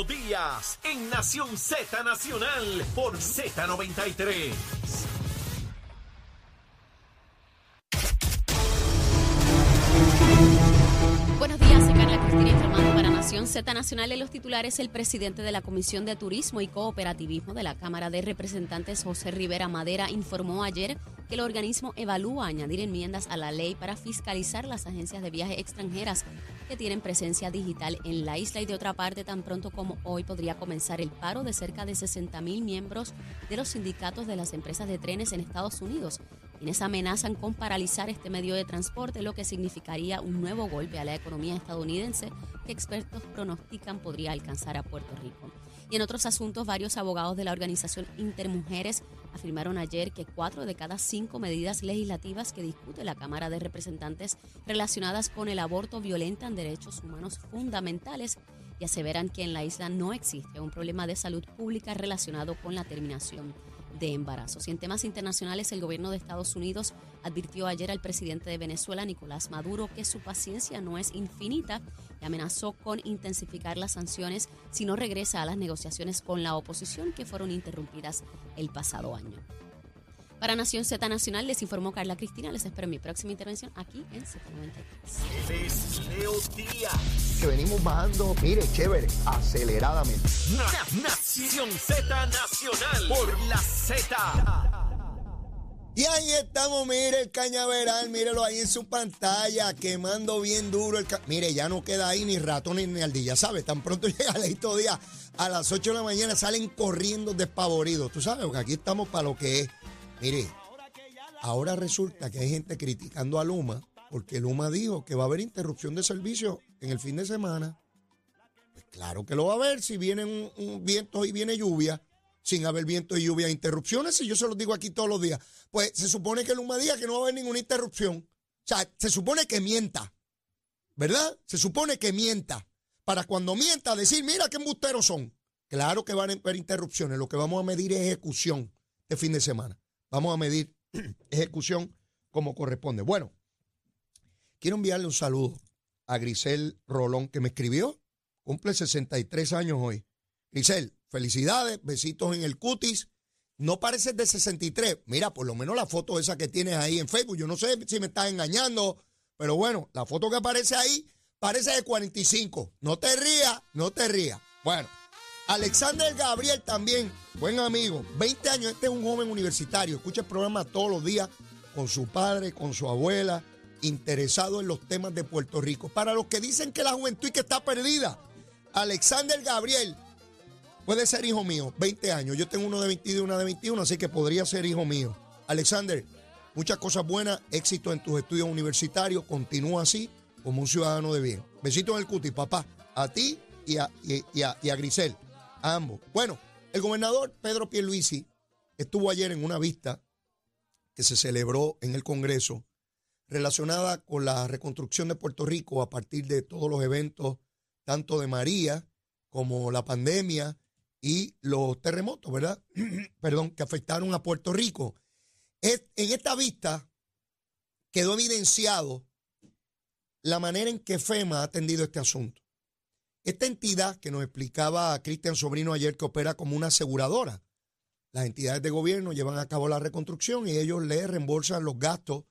Leo Díaz en Nación Z Nacional por Z93. Buenos días, soy Carla Cristina informando para Nación Z Nacional. En los titulares, el presidente de la Comisión de Turismo y Cooperativismo de la Cámara de Representantes, José Rivera Madera, informó ayer que el organismo evalúa añadir enmiendas a la ley para fiscalizar las agencias de viaje extranjeras que tienen presencia digital en la isla y de otra parte, tan pronto como hoy podría comenzar el paro de cerca de 60 mil miembros de los sindicatos de las empresas de trenes en Estados Unidos quienes amenazan con paralizar este medio de transporte, lo que significaría un nuevo golpe a la economía estadounidense que expertos pronostican podría alcanzar a Puerto Rico. Y en otros asuntos, varios abogados de la organización Intermujeres afirmaron ayer que cuatro de cada cinco medidas legislativas que discute la Cámara de Representantes relacionadas con el aborto violentan derechos humanos fundamentales y aseveran que en la isla no existe un problema de salud pública relacionado con la terminación de embarazos. Y en temas internacionales, el gobierno de Estados Unidos advirtió ayer al presidente de Venezuela, Nicolás Maduro, que su paciencia no es infinita y amenazó con intensificar las sanciones si no regresa a las negociaciones con la oposición que fueron interrumpidas el pasado año. Para Nación Z Nacional les informó Carla Cristina. Les espero en mi próxima intervención aquí en Z93. Él es Leo Díaz. que venimos bajando, mire, chévere, aceleradamente. Na- Nación Z Nacional por la Z. Y ahí estamos, mire el cañaveral, mírelo ahí en su pantalla, quemando bien duro el Mire, ya no queda ahí ni ratón ni, ni ardilla, ¿sabes? Tan pronto llega Leito Díaz a las 8 de la mañana salen corriendo despavoridos. Tú sabes, porque aquí estamos para lo que es. Mire, ahora resulta que hay gente criticando a Luma, porque Luma dijo que va a haber interrupción de servicio en el fin de semana. Pues claro que lo va a haber si vienen un, un viento y viene lluvia. Sin haber viento y lluvia, interrupciones, y yo se los digo aquí todos los días. Pues se supone que Luma diga que no va a haber ninguna interrupción. O sea, se supone que mienta. ¿Verdad? Se supone que mienta. Para cuando mienta decir, mira qué embusteros son. Claro que van a haber interrupciones. Lo que vamos a medir es ejecución de fin de semana. Vamos a medir ejecución como corresponde. Bueno, quiero enviarle un saludo a Grisel Rolón, que me escribió. Cumple 63 años hoy. Grisel, felicidades, besitos en el cutis. No pareces de 63. Mira, por lo menos la foto esa que tienes ahí en Facebook. Yo no sé si me estás engañando, pero bueno, la foto que aparece ahí parece de 45. No te rías, no te rías. Bueno, Alexander Gabriel también, buen amigo, 20 años. Este es un joven universitario. Escucha el programa todos los días con su padre, con su abuela, interesado en los temas de Puerto Rico. Para los que dicen que la juventud que está perdida, Alexander Gabriel puede ser hijo mío, 20 años. Yo tengo uno de 22 y una de 21, así que podría ser hijo mío. Alexander, muchas cosas buenas, éxito en tus estudios universitarios, continúa así como un ciudadano de bien. Besito en el cuti, papá, a ti y a, y a- y a Grisel, ambos. Bueno, el gobernador Pedro Pierluisi estuvo ayer en una vista que se celebró en el Congreso relacionada con la reconstrucción de Puerto Rico a partir de todos los eventos, tanto de María como la pandemia y los terremotos, ¿verdad? Perdón, que afectaron a Puerto Rico. En esta vista quedó evidenciado la manera en que FEMA ha atendido este asunto. Esta entidad que nos explicaba Cristian Sobrino ayer que opera como una aseguradora. Las entidades de gobierno llevan a cabo la reconstrucción y ellos le reembolsan los gastos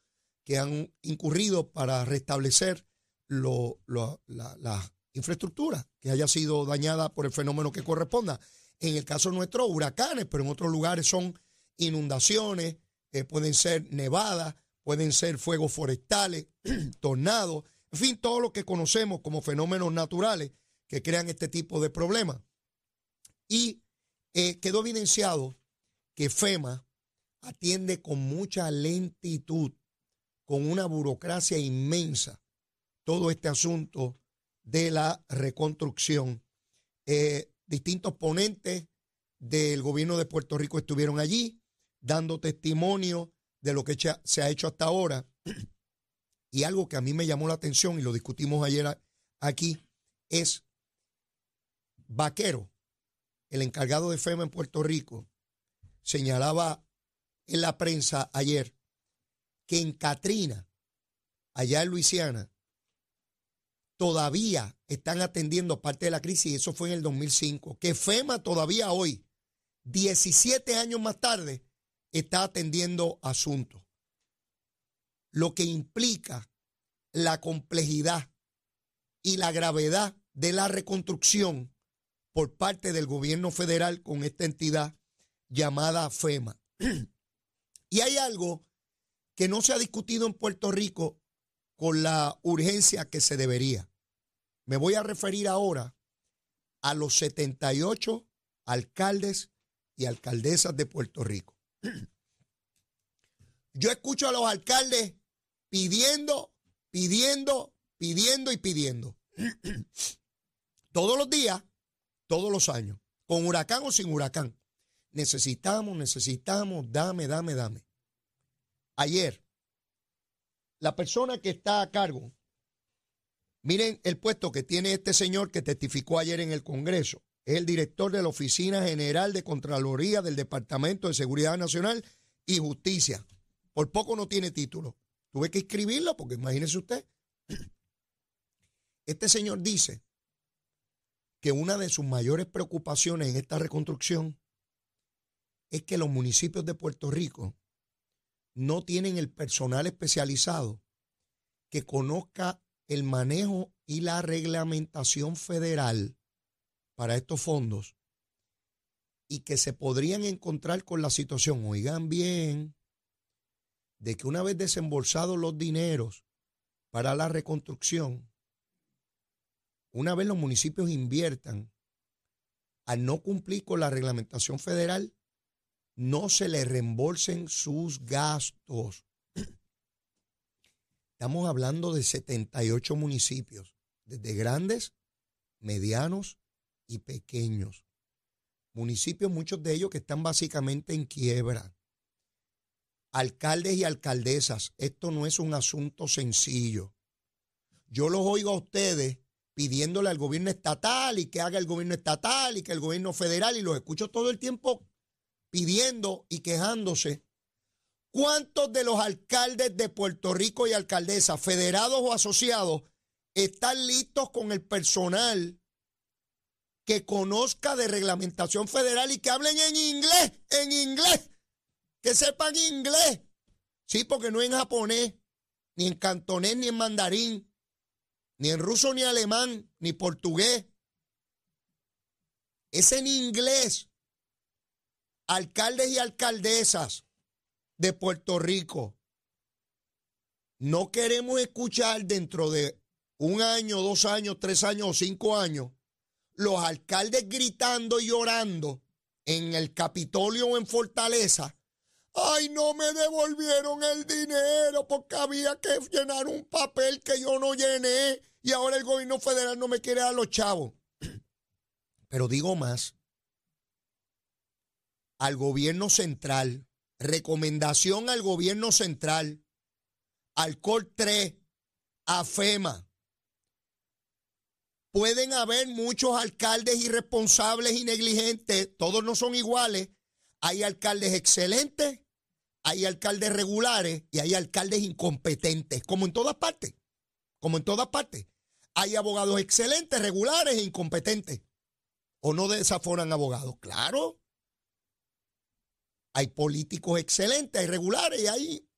que han incurrido para restablecer lo- lo- la, infraestructura que haya sido dañada por el fenómeno que corresponda. En el caso nuestro, huracanes, pero en otros lugares son inundaciones, eh, pueden ser nevadas, pueden ser fuegos forestales, tornados, en fin, todo lo que conocemos como fenómenos naturales que crean este tipo de problemas. Y eh, quedó evidenciado que FEMA atiende con mucha lentitud, con una burocracia inmensa, todo este asunto de la reconstrucción. Eh, distintos ponentes del gobierno de Puerto Rico estuvieron allí dando testimonio de lo que se ha hecho hasta ahora. Y algo que a mí me llamó la atención y lo discutimos ayer aquí es Vaquero, el encargado de FEMA en Puerto Rico, señalaba en la prensa ayer que en Katrina, allá en Luisiana, todavía están atendiendo parte de la crisis, y eso fue en el 2005, que FEMA todavía hoy, 17 años más tarde, está atendiendo asuntos. Lo que implica la complejidad y la gravedad de la reconstrucción por parte del gobierno federal con esta entidad llamada FEMA. y hay algo que no se ha discutido en Puerto Rico con la urgencia que se debería. Me voy a referir ahora a los 78 alcaldes y alcaldesas de Puerto Rico. Yo escucho a los alcaldes pidiendo, pidiendo, pidiendo y pidiendo. Todos los días todos los años, con huracán o sin huracán. Necesitamos, necesitamos, dame, dame, dame. Ayer, la persona que está a cargo, miren el puesto que tiene este señor que testificó ayer en el Congreso. Es el director de la Oficina General de Contraloría del Departamento de Seguridad Nacional y Justicia. Por poco no tiene título. Tuve que escribirlo porque imagínese usted. Este señor dice que una de sus mayores preocupaciones en esta reconstrucción es que los municipios de Puerto Rico no tienen el personal especializado que conozca el manejo y la reglamentación federal para estos fondos y que se podrían encontrar con la situación, oigan bien, de que una vez desembolsados los dineros para la reconstrucción, una vez los municipios inviertan, al no cumplir con la reglamentación federal, no se le reembolsen sus gastos. Estamos hablando de 78 municipios, desde grandes, medianos y pequeños. Municipios, muchos de ellos que están básicamente en quiebra. Alcaldes y alcaldesas, esto no es un asunto sencillo. Yo los oigo a ustedes pidiéndole al gobierno estatal y que haga el gobierno estatal y que el gobierno federal, y los escucho todo el tiempo pidiendo y quejándose. ¿Cuántos de los alcaldes de Puerto Rico y alcaldesas, federados o asociados, están listos con el personal que conozca de reglamentación federal y que hablen en inglés, en inglés, que sepan inglés? Sí, porque no en japonés, ni en cantonés, ni en mandarín ni en ruso, ni alemán, ni portugués. Es en inglés. Alcaldes y alcaldesas de Puerto Rico. No queremos escuchar dentro de un año, dos años, tres años o cinco años los alcaldes gritando y llorando en el Capitolio o en Fortaleza. Ay, no me devolvieron el dinero porque había que llenar un papel que yo no llené y ahora el gobierno federal no me quiere dar los chavos. Pero digo más, al gobierno central, recomendación al gobierno central, al COR 3, a FEMA. Pueden haber muchos alcaldes irresponsables y negligentes, todos no son iguales. Hay alcaldes excelentes, hay alcaldes regulares y hay alcaldes incompetentes, como en todas partes como en todas partes. Hay abogados excelentes, regulares e incompetentes. ¿O no desaforan abogados? Claro. Hay políticos excelentes, hay regulares y hay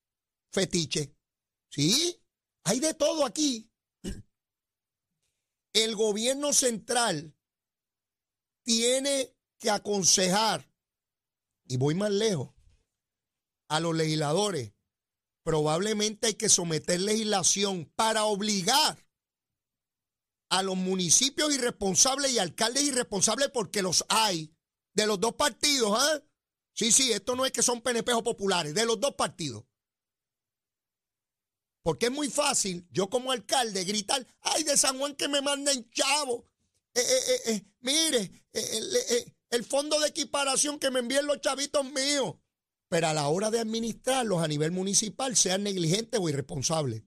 fetiches. Sí, hay de todo aquí. El gobierno central tiene que aconsejar, y voy más lejos, a los legisladores probablemente hay que someter legislación para obligar a los municipios irresponsables y alcaldes irresponsables, porque los hay, de los dos partidos, ¿ah? Sí, sí, esto no es que son penepejos populares, de los dos partidos. Porque es muy fácil, yo como alcalde, gritar, ay, de San Juan que me manden chavo. Eh, eh, eh, mire, el fondo de equiparación que me envíen los chavitos míos pero a la hora de administrarlos a nivel municipal sean negligentes o irresponsables.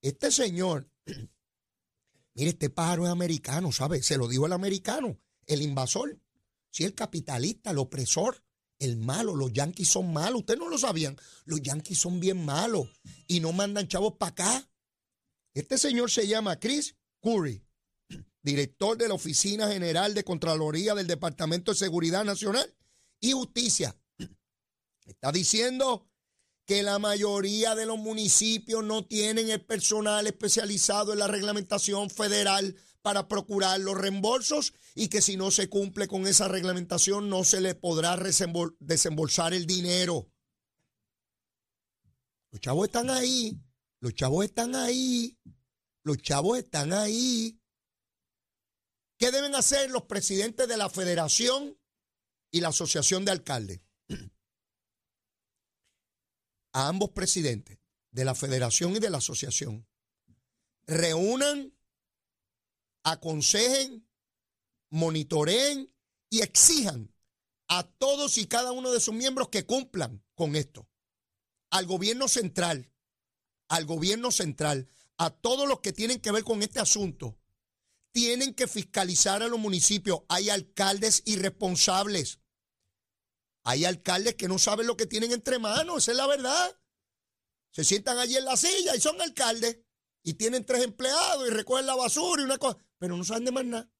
Este señor, mire, este pájaro es americano, ¿sabe? Se lo dijo el americano, el invasor. Si el capitalista, el opresor, el malo, los yanquis son malos. Ustedes no lo sabían. Los yanquis son bien malos y no mandan chavos para acá. Este señor se llama Chris Curry, director de la Oficina General de Contraloría del Departamento de Seguridad Nacional y Justicia, está diciendo que la mayoría de los municipios no tienen el personal especializado en la reglamentación federal para procurar los reembolsos y que si no se cumple con esa reglamentación no se le podrá desembolsar el dinero. Los chavos están ahí, los chavos están ahí, los chavos están ahí. ¿Qué deben hacer los presidentes de la federación y la asociación de alcaldes? A ambos presidentes de la federación y de la asociación reúnan aconsejen, monitoreen y exijan a todos y cada uno de sus miembros que cumplan con esto. Al gobierno central, al gobierno central, a todos los que tienen que ver con este asunto, tienen que fiscalizar a los municipios. Hay alcaldes irresponsables. Hay alcaldes que no saben lo que tienen entre manos, esa es la verdad. Se sientan allí en la silla y son alcaldes y tienen tres empleados y recogen la basura y una cosa pero no saben de más nada.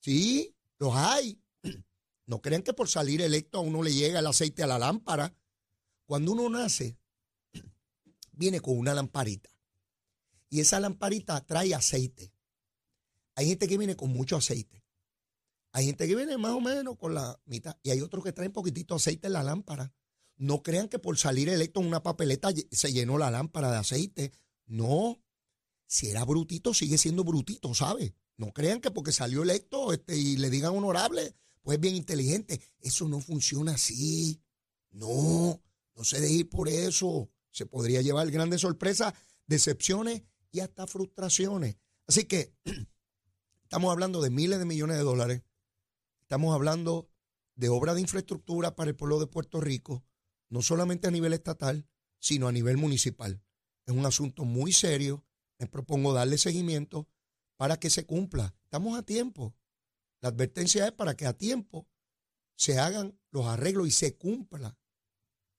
Sí, los hay. No crean que por salir electo a uno le llega el aceite a la lámpara. Cuando uno nace, viene con una lamparita. Y esa lamparita trae aceite. Hay gente que viene con mucho aceite. Hay gente que viene más o menos con la mitad. Y hay otros que traen poquitito aceite en la lámpara. No crean que por salir electo en una papeleta se llenó la lámpara de aceite. No, si era brutito, sigue siendo brutito, ¿sabe? No crean que porque salió electo este, y le digan honorable, pues es bien inteligente. Eso no funciona así. No, no se deje ir por eso. Se podría llevar grandes sorpresas, decepciones y hasta frustraciones. Así que estamos hablando de miles de millones de dólares. Estamos hablando de obras de infraestructura para el pueblo de Puerto Rico, no solamente a nivel estatal, sino a nivel municipal. Es un asunto muy serio me propongo darle seguimiento para que se cumpla. Estamos a tiempo. La advertencia es para que a tiempo se hagan los arreglos y se cumpla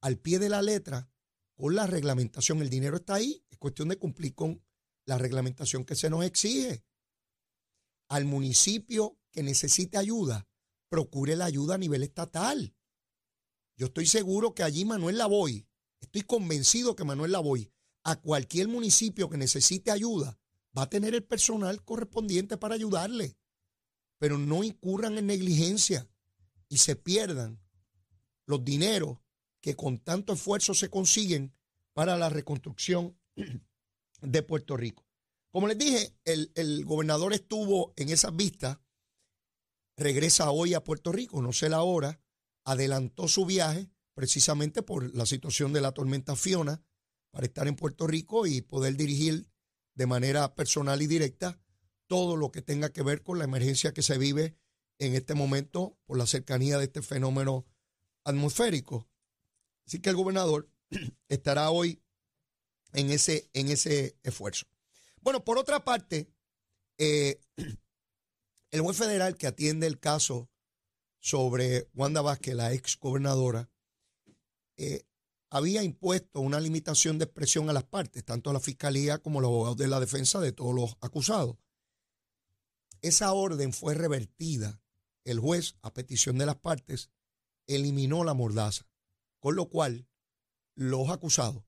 al pie de la letra con la reglamentación. El dinero está ahí, es cuestión de cumplir con la reglamentación que se nos exige. Al municipio que necesite ayuda, procure la ayuda a nivel estatal. Yo estoy seguro que allí Manuel Lavoy, estoy convencido que Manuel Lavoy a cualquier municipio que necesite ayuda, va a tener el personal correspondiente para ayudarle. Pero no incurran en negligencia y se pierdan los dineros que con tanto esfuerzo se consiguen para la reconstrucción de Puerto Rico. Como les dije, el, el gobernador estuvo en esas vistas, regresa hoy a Puerto Rico, no sé la hora, adelantó su viaje precisamente por la situación de la tormenta Fiona para estar en Puerto Rico y poder dirigir de manera personal y directa todo lo que tenga que ver con la emergencia que se vive en este momento por la cercanía de este fenómeno atmosférico. Así que el gobernador estará hoy en ese, en ese esfuerzo. Bueno, por otra parte, eh, el juez federal que atiende el caso sobre Wanda Vázquez, la ex gobernadora, eh, había impuesto una limitación de expresión a las partes, tanto a la fiscalía como a los abogados de la defensa de todos los acusados. Esa orden fue revertida. El juez, a petición de las partes, eliminó la mordaza, con lo cual los acusados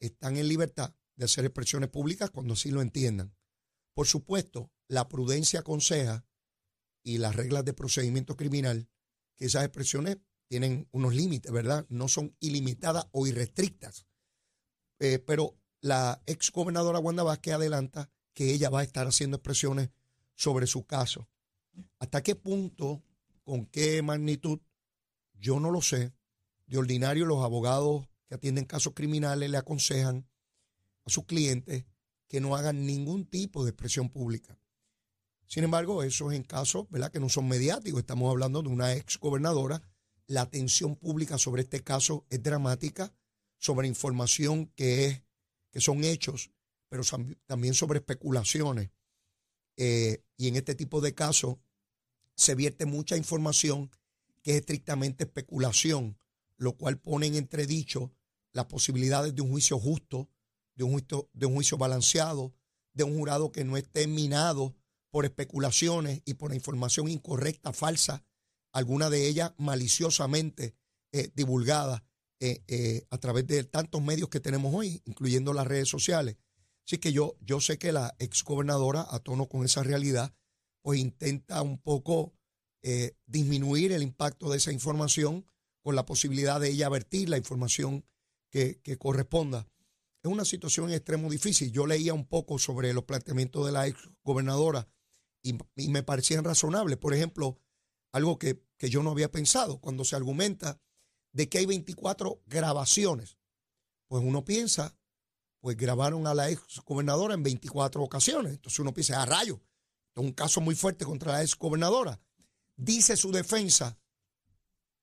están en libertad de hacer expresiones públicas cuando así lo entiendan. Por supuesto, la prudencia aconseja y las reglas de procedimiento criminal que esas expresiones tienen unos límites, ¿verdad? No son ilimitadas o irrestrictas. Eh, pero la ex gobernadora Wanda Vázquez adelanta que ella va a estar haciendo expresiones sobre su caso. ¿Hasta qué punto, con qué magnitud? Yo no lo sé. De ordinario, los abogados que atienden casos criminales le aconsejan a sus clientes que no hagan ningún tipo de expresión pública. Sin embargo, eso es en casos que no son mediáticos. Estamos hablando de una ex gobernadora la atención pública sobre este caso es dramática, sobre información que, es, que son hechos, pero también sobre especulaciones. Eh, y en este tipo de casos se vierte mucha información que es estrictamente especulación, lo cual pone en entredicho las posibilidades de un juicio justo, de un juicio, de un juicio balanceado, de un jurado que no esté minado por especulaciones y por información incorrecta, falsa, alguna de ellas maliciosamente eh, divulgada eh, eh, a través de tantos medios que tenemos hoy, incluyendo las redes sociales. Así que yo, yo sé que la exgobernadora, a tono con esa realidad, pues intenta un poco disminuir el impacto de esa información con la posibilidad de ella vertir la información que, corresponda. Es una situación extremo difícil. Yo leía un poco sobre los planteamientos de la ex y, me parecían razonables. Por ejemplo, algo que, que yo no había pensado, cuando se argumenta de que hay 24 grabaciones, pues uno piensa, pues grabaron a la ex gobernadora en 24 ocasiones. Entonces uno piensa, a ah, rayo, es un caso muy fuerte contra la ex gobernadora. Dice su defensa,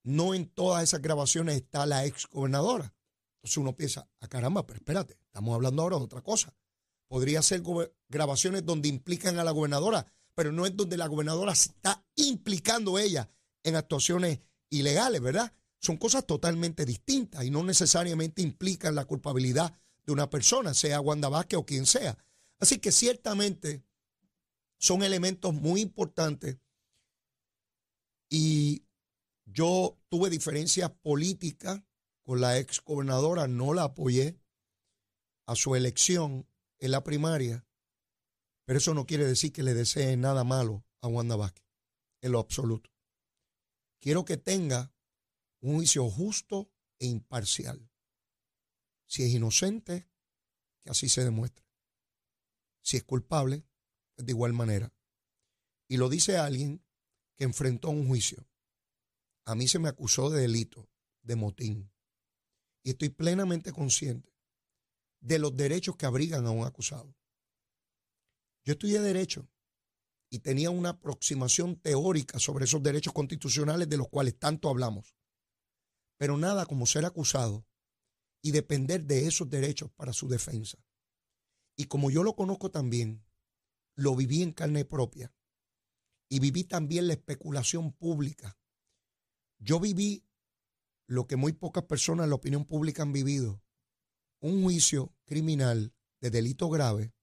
no en todas esas grabaciones está la ex gobernadora. Entonces uno piensa, a ah, caramba, pero espérate, estamos hablando ahora de otra cosa. Podría ser grabaciones donde implican a la gobernadora, pero no es donde la gobernadora se está implicando ella en actuaciones ilegales, ¿verdad? Son cosas totalmente distintas y no necesariamente implican la culpabilidad de una persona, sea Wanda Vázquez o quien sea. Así que ciertamente son elementos muy importantes y yo tuve diferencias políticas con la ex gobernadora, no la apoyé a su elección en la primaria, pero eso no quiere decir que le desee nada malo a Wanda Vázquez, en lo absoluto. Quiero que tenga un juicio justo e imparcial. Si es inocente, que así se demuestre. Si es culpable, pues de igual manera. Y lo dice alguien que enfrentó un juicio. A mí se me acusó de delito, de motín y estoy plenamente consciente de los derechos que abrigan a un acusado. Yo estudié derecho y tenía una aproximación teórica sobre esos derechos constitucionales de los cuales tanto hablamos. Pero nada como ser acusado y depender de esos derechos para su defensa. Y como yo lo conozco también, lo viví en carne propia y viví también la especulación pública. Yo viví lo que muy pocas personas en la opinión pública han vivido, un juicio criminal de delito grave,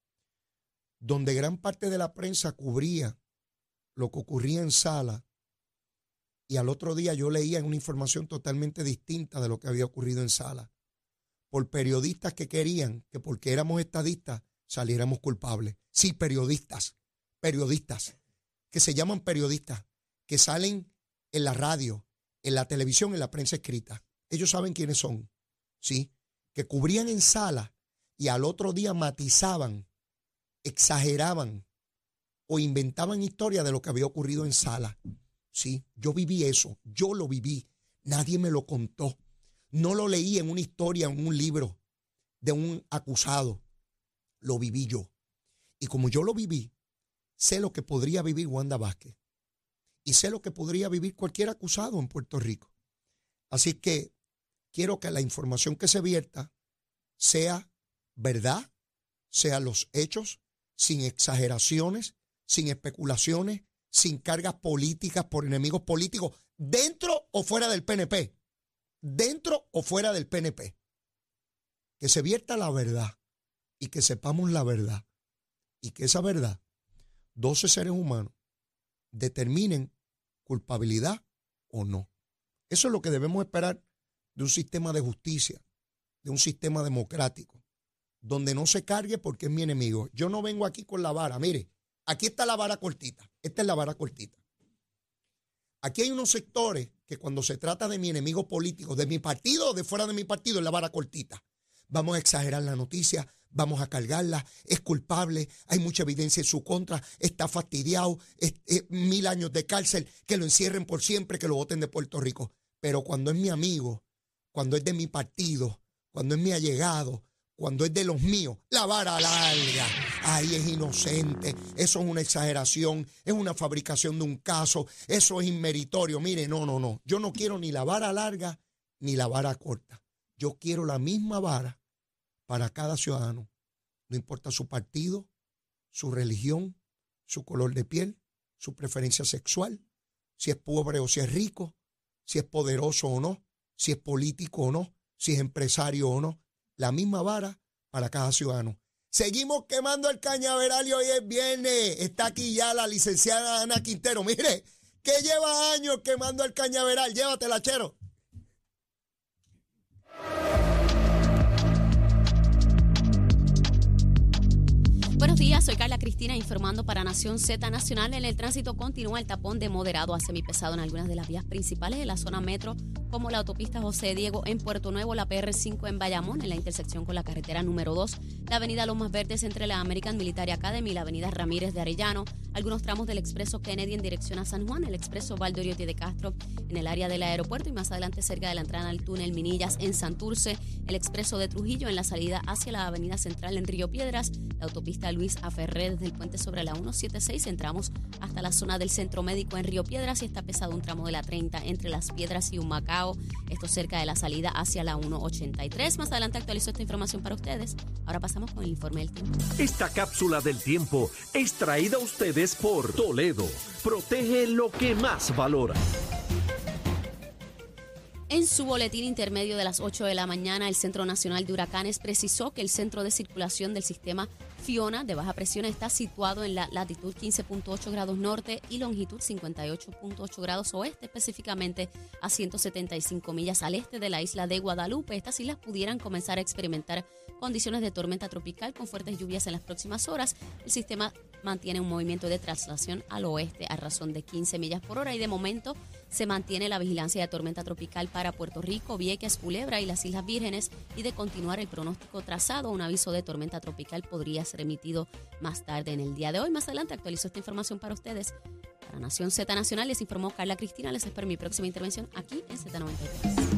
donde gran parte de la prensa cubría lo que ocurría en sala, y al otro día yo leía una información totalmente distinta de lo que había ocurrido en sala, por periodistas que querían que porque éramos estadistas saliéramos culpables. Sí, periodistas, periodistas, que se llaman periodistas, que salen en la radio, en la televisión, en la prensa escrita. Ellos saben quiénes son, ¿sí? Que cubrían en sala y al otro día matizaban, exageraban o inventaban historias de lo que había ocurrido en sala. Sí, yo viví eso, yo lo viví, nadie me lo contó. No lo leí en una historia, en un libro de un acusado, lo viví yo. Y como yo lo viví, sé lo que podría vivir Wanda Vázquez y sé lo que podría vivir cualquier acusado en Puerto Rico. Así que quiero que la información que se vierta sea verdad, sean los hechos, sin exageraciones, sin especulaciones, sin cargas políticas por enemigos políticos, dentro o fuera del PNP, dentro o fuera del PNP. Que se vierta la verdad y que sepamos la verdad y que esa verdad, 12 seres humanos, determinen culpabilidad o no. Eso es lo que debemos esperar de un sistema de justicia, de un sistema democrático, donde no se cargue porque es mi enemigo. Yo no vengo aquí con la vara, mire, aquí está la vara cortita, esta es la vara cortita. Aquí hay unos sectores que cuando se trata de mi enemigo político, de mi partido o de fuera de mi partido, es la vara cortita. Vamos a exagerar la noticia, vamos a cargarla, es culpable, hay mucha evidencia en su contra, está fastidiado, mil años de cárcel, que lo encierren por siempre, que lo voten de Puerto Rico. Pero cuando es mi amigo, cuando es de mi partido, cuando es mi allegado, cuando es de los míos, la vara larga. Ahí es inocente, eso es una exageración, es una fabricación de un caso, eso es inmeritorio. Mire, no, no, no. Yo no quiero ni la vara larga ni la vara corta. Yo quiero la misma vara para cada ciudadano, no importa su partido, su religión, su color de piel, su preferencia sexual, si es pobre o si es rico, si es poderoso o no, si es político o no, si es empresario o no, la misma vara para cada ciudadano. Seguimos quemando el cañaveral y hoy es viernes. Está aquí ya la licenciada Ana Quintero. Mire, que lleva años quemando el cañaveral. Llévatela, chero. Buenos días, soy Carla Cristina informando para Nación Z Nacional. En el tránsito continúa el tapón de moderado a semipesado en algunas de las vías principales de la zona metro, como la autopista José Diego en Puerto Nuevo, la PR5 en Bayamón, en la intersección con la carretera número 2, la avenida Lomas Verdes entre la American Military Academy y la avenida Ramírez de Arellano, algunos tramos del expreso Kennedy en dirección a San Juan, el expreso Valdoriotti de Castro en el área del aeropuerto y más adelante cerca de la entrada al túnel Minillas en Santurce, el expreso de Trujillo en la salida hacia la avenida central en Río Piedras, la autopista Luis Aferré desde el puente sobre la 176, entramos hasta la zona del centro médico en Río Piedras y está pesado un tramo de la 30 entre las Piedras y Humacao, esto cerca de la salida hacia la 183. Más adelante actualizo esta información para ustedes. Ahora pasamos con el informe del tiempo. Esta cápsula del tiempo es traída a ustedes por Toledo. Protege lo que más valora. En su boletín intermedio de las 8 de la mañana, el Centro Nacional de Huracanes precisó que el centro de circulación del sistema Fiona de baja presión está situado en la latitud 15.8 grados norte y longitud 58.8 grados oeste, específicamente a 175 millas al este de la isla de Guadalupe. Estas islas pudieran comenzar a experimentar condiciones de tormenta tropical con fuertes lluvias en las próximas horas. El sistema mantiene un movimiento de traslación al oeste a razón de 15 millas por hora y de momento se mantiene la vigilancia de tormenta tropical para Puerto Rico, Vieques, Culebra y las Islas Vírgenes y de continuar el pronóstico trazado, un aviso de tormenta tropical podría ser emitido más tarde en el día de hoy. Más adelante actualizo esta información para ustedes. Para Nación Z Nacional les informó Carla Cristina. Les espero mi próxima intervención aquí en Z93.